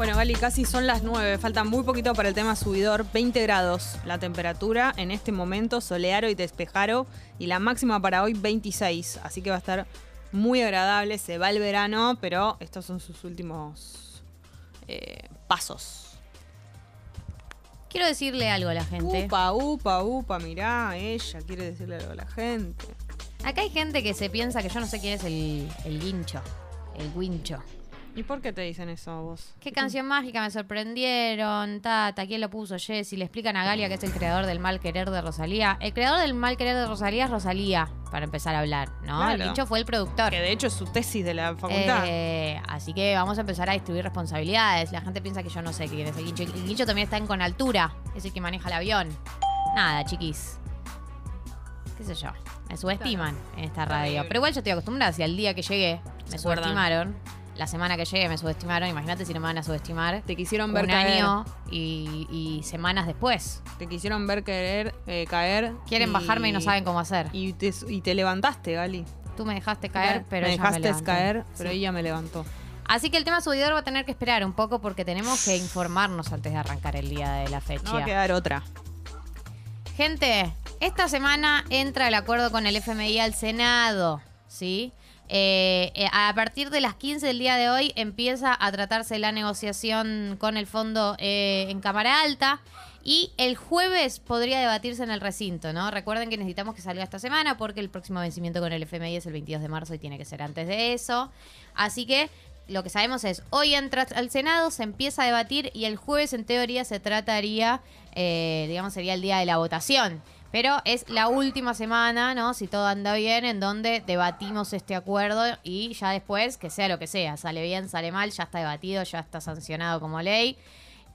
Bueno, Gali, casi son las 9. Falta muy poquito para el tema subidor. 20 grados la temperatura en este momento, solearo y despejaro. Y la máxima para hoy, 26. Así que va a estar muy agradable. Se va el verano, pero estos son sus últimos eh, pasos. Quiero decirle algo a la gente. Upa, upa, upa, mirá, ella quiere decirle algo a la gente. Acá hay gente que se piensa que yo no sé quién es el, el guincho. El guincho. ¿Y por qué te dicen eso a vos? Qué canción mágica, me sorprendieron. Tata, ¿quién lo puso? Jessy. Le explican a Galia que es el creador del mal querer de Rosalía. El creador del mal querer de Rosalía es Rosalía, para empezar a hablar, ¿no? El guincho fue el productor. Que de hecho es su tesis de la facultad. Eh, así que vamos a empezar a distribuir responsabilidades. La gente piensa que yo no sé quién es el guincho. El guincho también está en con altura. Es el que maneja el avión. Nada, chiquis. ¿Qué sé yo? Me subestiman en esta radio. Pero igual yo estoy acostumbrada. Si al día que llegué me subestimaron. La semana que llegué me subestimaron. Imagínate si no me van a subestimar. Te quisieron ver un caer. año y, y semanas después. Te quisieron ver querer, eh, caer. Quieren bajarme y no saben cómo hacer. Y te, y te levantaste, Gali. Tú me dejaste caer, pero me ella dejaste caer, pero Sí. ella me levantó. Así que el tema subidor va a tener que esperar un poco porque tenemos que informarnos antes de arrancar el día de la fecha. No va a quedar otra. Gente, esta semana entra el acuerdo con el FMI al Senado, ¿sí? Eh, eh, a partir de las 15 del día de hoy empieza a tratarse la negociación con el fondo eh, en Cámara Alta y el jueves podría debatirse en el recinto, ¿no? Recuerden que necesitamos que salga esta semana porque el próximo vencimiento con el FMI es el 22 de marzo y tiene que ser antes de eso. Así que lo que sabemos es, hoy entra al Senado, se empieza a debatir y el jueves en teoría se trataría, eh, digamos, sería el día de la votación. Pero es la última semana, ¿no? Si todo anda bien, en donde debatimos este acuerdo y ya después, que sea lo que sea, sale bien, sale mal, ya está debatido, ya está sancionado como ley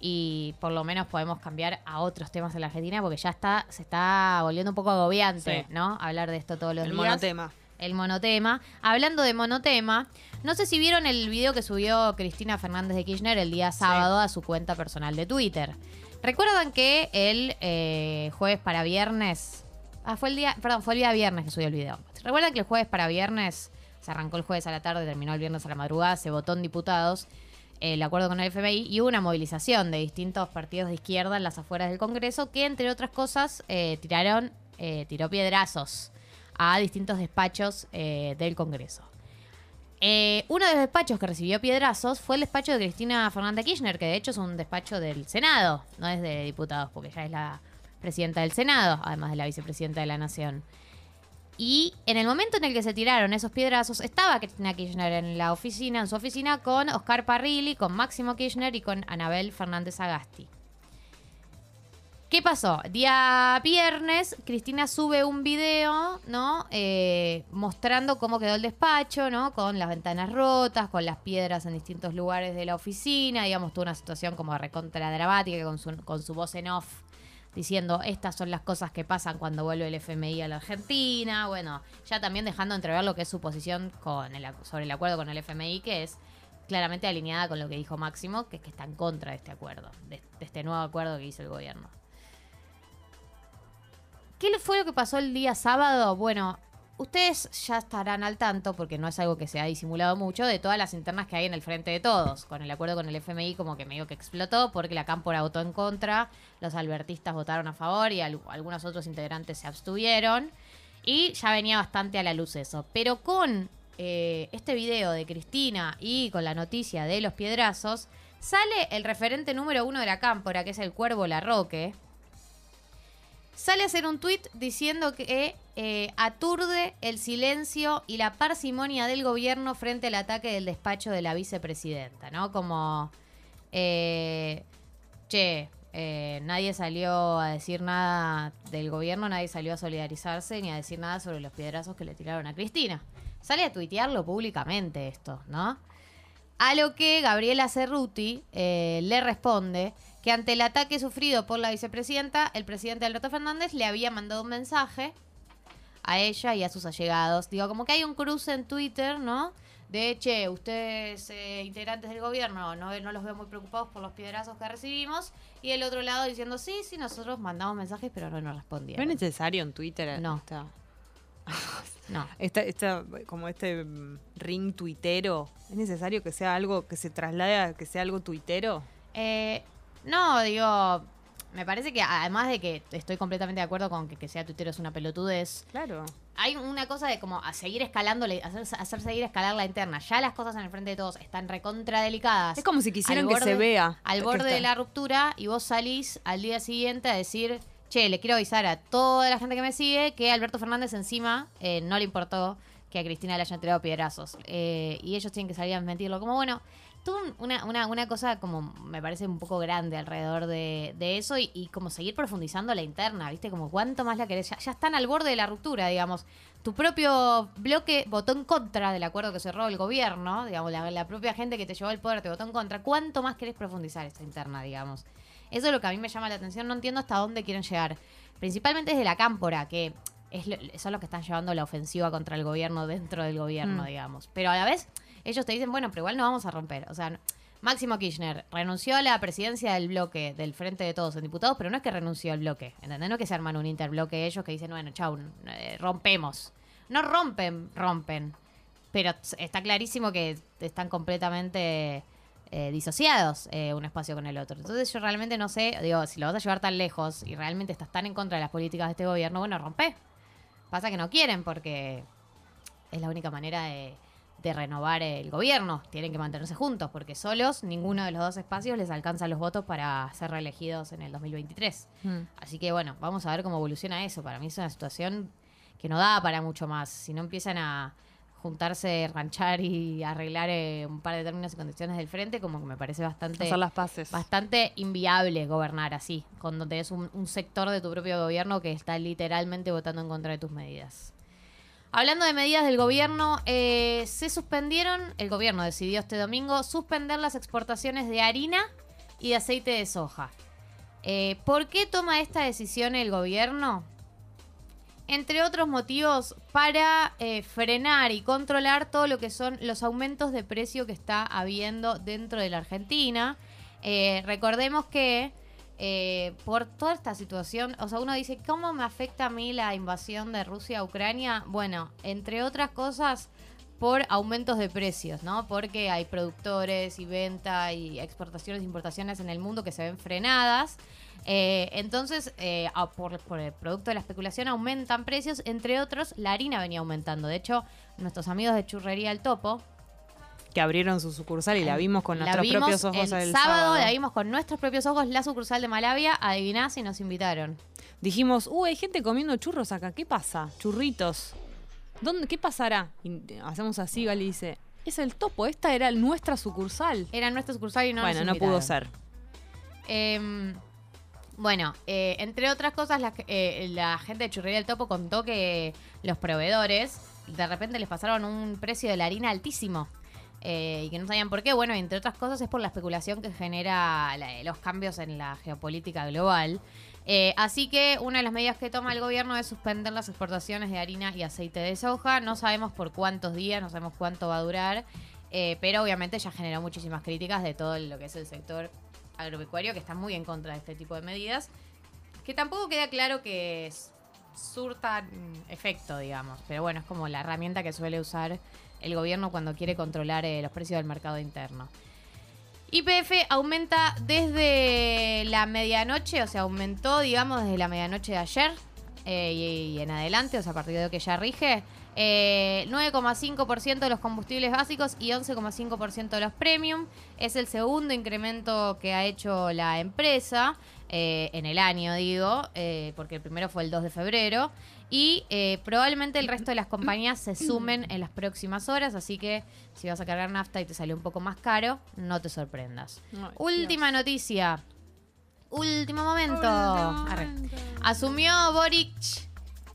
y por lo menos podemos cambiar a otros temas en la Argentina porque ya está, se está volviendo un poco agobiante, Sí. ¿no? Hablar de esto todos los El días monotema. el monotema. Hablando de monotema, no sé si vieron el video que subió Cristina Fernández de Kirchner el día sábado a su cuenta personal de Twitter. ¿Recuerdan que el eh, jueves para viernes... Ah, fue el día... Perdón, fue el día viernes que subió el video. ¿Recuerdan que el jueves para viernes... Se arrancó el jueves a la tarde, terminó el viernes a la madrugada, se votó en diputados el acuerdo con el FMI y hubo una movilización de distintos partidos de izquierda en las afueras del Congreso que, entre otras cosas, eh, tiraron, eh, tiró piedrazos a distintos despachos eh, del Congreso. Eh, uno de los despachos que recibió piedrazos fue el despacho de Cristina Fernández Kirchner, que de hecho es un despacho del Senado, no es de diputados, porque ella es la presidenta del Senado, además de la vicepresidenta de la Nación. Y en el momento en el que se tiraron esos piedrazos, estaba Cristina Kirchner en la oficina, en su oficina, con Oscar Parrilli, con Máximo Kirchner y con Anabel Fernández Agasti. ¿Qué pasó? Día viernes, Cristina sube un video, ¿no? Eh, mostrando cómo quedó el despacho, ¿no? Con las ventanas rotas, con las piedras en distintos lugares de la oficina, digamos, tuvo una situación como recontra dramática con su, con su voz en off diciendo estas son las cosas que pasan cuando vuelve el FMI a la Argentina, bueno, ya también dejando entrever lo que es su posición con el, sobre el acuerdo con el FMI, que es claramente alineada con lo que dijo Máximo, que es que está en contra de este acuerdo, de, de este nuevo acuerdo que hizo el gobierno. ¿Qué fue lo que pasó el día sábado? Bueno, ustedes ya estarán al tanto, porque no es algo que se ha disimulado mucho, de todas las internas que hay en el frente de todos. Con el acuerdo con el FMI como que medio que explotó, porque la Cámpora votó en contra, los albertistas votaron a favor y al- algunos otros integrantes se abstuvieron. Y ya venía bastante a la luz eso. Pero con eh, este video de Cristina y con la noticia de los piedrazos, sale el referente número uno de la Cámpora, que es el Cuervo Larroque, sale a hacer un tuit diciendo que eh, aturde el silencio y la parsimonia del gobierno frente al ataque del despacho de la vicepresidenta, ¿no? Como, eh, che, eh, nadie salió a decir nada del gobierno, nadie salió a solidarizarse ni a decir nada sobre los piedrazos que le tiraron a Cristina. Sale a tuitearlo públicamente esto, ¿no? A lo que Gabriela Cerruti eh, le responde que ante el ataque sufrido por la vicepresidenta, el presidente Alberto Fernández le había mandado un mensaje a ella y a sus allegados. Digo, como que hay un cruce en Twitter, ¿no? De, che, ustedes, eh, integrantes del gobierno, no, no los veo muy preocupados por los piedrazos que recibimos. Y el otro lado diciendo, sí, sí, nosotros mandamos mensajes, pero no nos ¿No es respondieron. necesario en Twitter? No. esta- No. Esta, esta, como este mm, ring tuitero, ¿es necesario que sea algo que se traslade a que sea algo tuitero? Eh, no, digo, me parece que además de que estoy completamente de acuerdo con que que sea Twitter es una pelotudez, Claro. hay una cosa de como a seguir escalando, hacer, hacer seguir escalar la interna. Ya las cosas en el frente de todos están recontra delicadas. Es como si quisieran Al que borde- se vea. Al borde de la ruptura y vos salís al día siguiente a decir, che, le quiero avisar a toda la gente que me sigue que Alberto Fernández encima eh, no le importó que a Cristina le hayan tirado piedrazos. Eh, y ellos tienen que salir a mentirlo. Como bueno, tuvo un- una, una, una cosa como me parece un poco grande alrededor de, de eso y, y como seguir profundizando la interna, ¿viste? Como cuánto más la querés. Ya, ya están al borde de la ruptura, digamos. Tu propio bloque votó en contra del acuerdo que cerró el gobierno, digamos, la, la propia gente que te llevó al poder te votó en contra. ¿Cuánto más querés profundizar esta interna, digamos? Eso es lo que a mí me llama la atención. No entiendo hasta dónde quieren llegar. Principalmente desde la cámpora, que es lo- son los que están llevando la ofensiva contra el gobierno dentro del gobierno, Mm. digamos. Pero a la vez, ellos te dicen, bueno, pero igual no vamos a romper. O sea, no- Máximo Kirchner renunció a la presidencia del bloque, del Frente de Todos en Diputados, pero no es que renunció al bloque. ¿Entendés? No es que se arman un interbloque ellos que dicen, bueno, chau, eh, rompemos. No rompen, rompen. Pero está clarísimo que están completamente eh, disociados eh, un espacio con el otro. Entonces yo realmente no sé, digo, si lo vas a llevar tan lejos y realmente estás tan en contra de las políticas de este gobierno, bueno, rompe. Pasa que no quieren porque es la única manera de, de renovar el gobierno. Tienen que mantenerse juntos porque solos ninguno de los dos espacios les alcanza los votos para ser reelegidos en el 2023. Mm. Así que bueno, vamos a ver cómo evoluciona eso. Para mí es una situación que no da para mucho más. Si no empiezan a juntarse, ranchar y arreglar eh, un par de términos y condiciones del frente, como que me parece bastante Hacer las paces. bastante inviable gobernar así, cuando tenés un, un sector de tu propio gobierno que está literalmente votando en contra de tus medidas. Hablando de medidas del gobierno, eh, se suspendieron, el gobierno decidió este domingo suspender las exportaciones de harina y de aceite de soja. Eh, ¿Por qué toma esta decisión el gobierno? Entre otros motivos, para eh, frenar y controlar todo lo que son los aumentos de precio que está habiendo dentro de la Argentina. Eh, recordemos que eh, por toda esta situación, o sea, uno dice, ¿cómo me afecta a mí la invasión de Rusia a Ucrania? Bueno, entre otras cosas, por aumentos de precios, ¿no? Porque hay productores y venta y exportaciones e importaciones en el mundo que se ven frenadas. Eh, entonces, eh, por, por el producto de la especulación aumentan precios, entre otros, la harina venía aumentando. De hecho, nuestros amigos de Churrería El Topo, Que abrieron su sucursal y la vimos con la nuestros vimos propios ojos el el sábado, la vimos con nuestros propios ojos, la sucursal de Malavia, adiviná si nos invitaron. Dijimos, uh, hay gente comiendo churros acá, ¿qué pasa? Churritos. ¿Dónde, ¿Qué pasará? Y hacemos así, Gali dice, es el topo, esta era nuestra sucursal. Era nuestra sucursal y no bueno, nos no pudo ser. Em, bueno, eh, entre otras cosas, la, eh, la gente de Churrería del Topo contó que los proveedores de repente les pasaron un precio de la harina altísimo. eh, y que no sabían por qué. Bueno, entre otras cosas es por la especulación que genera la- los cambios en la geopolítica global. Eh, así que una de las medidas que toma el gobierno es suspender las exportaciones de harina y aceite de soja. No sabemos por cuántos días, no sabemos cuánto va a durar. eh, pero obviamente ya generó muchísimas críticas de todo lo que es el sector agropecuario que está muy en contra de este tipo de medidas. Que tampoco queda claro que s- surtan efecto, digamos. Pero bueno, es como la herramienta que suele usar el gobierno cuando quiere controlar eh, los precios del mercado interno. IPF aumenta desde la medianoche, o sea, aumentó, digamos, desde la medianoche de ayer eh, y, y en adelante, o sea, a partir de que ya rige, eh, 9,5% de los combustibles básicos y 11,5% de los premium. Es el segundo incremento que ha hecho la empresa eh, en el año, digo, eh, porque el primero fue el 2 de febrero. Y eh, probablemente el resto de las compañías se sumen en las próximas horas, así que si vas a cargar nafta y te sale un poco más caro, no te sorprendas. Última noticia. Último momento. Último Arre. momento. Asumió Boric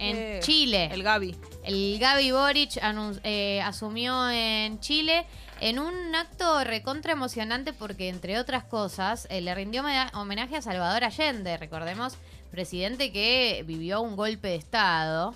en Eh, Chile. El Gaby. El Gaby Boric anun- eh, asumió en Chile en un acto recontra emocionante porque, entre otras cosas, eh, le rindió homenaje a Salvador Allende, recordemos, presidente que vivió un golpe de Estado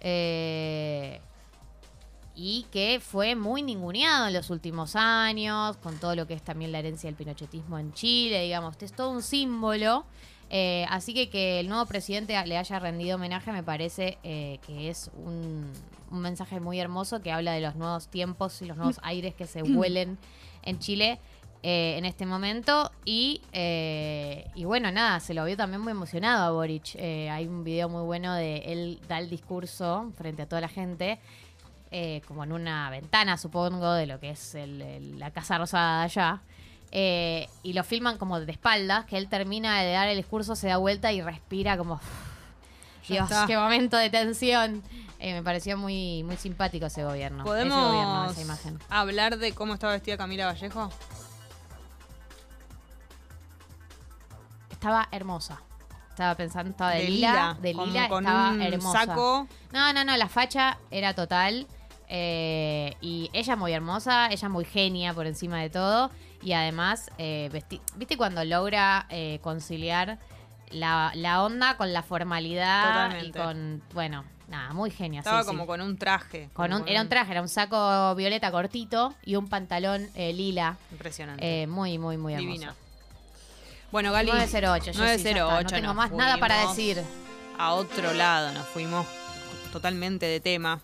eh, y que fue muy ninguneado en los últimos años, con todo lo que es también la herencia del pinochetismo en Chile, digamos, es todo un símbolo. Eh, así que que el nuevo presidente le haya rendido homenaje me parece eh, que es un, un mensaje muy hermoso que habla de los nuevos tiempos y los nuevos aires que se huelen en Chile eh, en este momento. Y, eh, y bueno, nada, se lo vio también muy emocionado a Boric. Hay un video muy bueno de él da el discurso frente a toda la gente. eh, como en una ventana, supongo, de lo que es el- el- la Casa Rosada de allá. Eh, y lo filman como de espaldas, que él termina de dar el discurso, se da vuelta y respira como... Dios, está. qué momento de tensión. Eh, me pareció muy, muy simpático ese gobierno. Ese gobierno, ¿Podemos esa imagen. hablar de cómo estaba vestida Camila Vallejo? Estaba hermosa. Estaba pensando, estaba de, De lila, lila, de lila, con estaba hermosa. saco. No, no, no, la facha era total. Eh, y ella muy hermosa, ella muy genia por encima de todo. Y además, eh, ¿viste cuando logra eh, conciliar la, la onda con la formalidad? Totalmente. Y con, bueno, nada, muy genia. Estaba sí, como sí. con un traje. Con era un traje, era un saco violeta cortito y un pantalón lila. Impresionante. Muy, muy, muy hermoso. Divina. Bueno, Gali. 908, yo sí, ya está, 908, no tengo más nada para decir. A otro lado, nos fuimos totalmente de tema.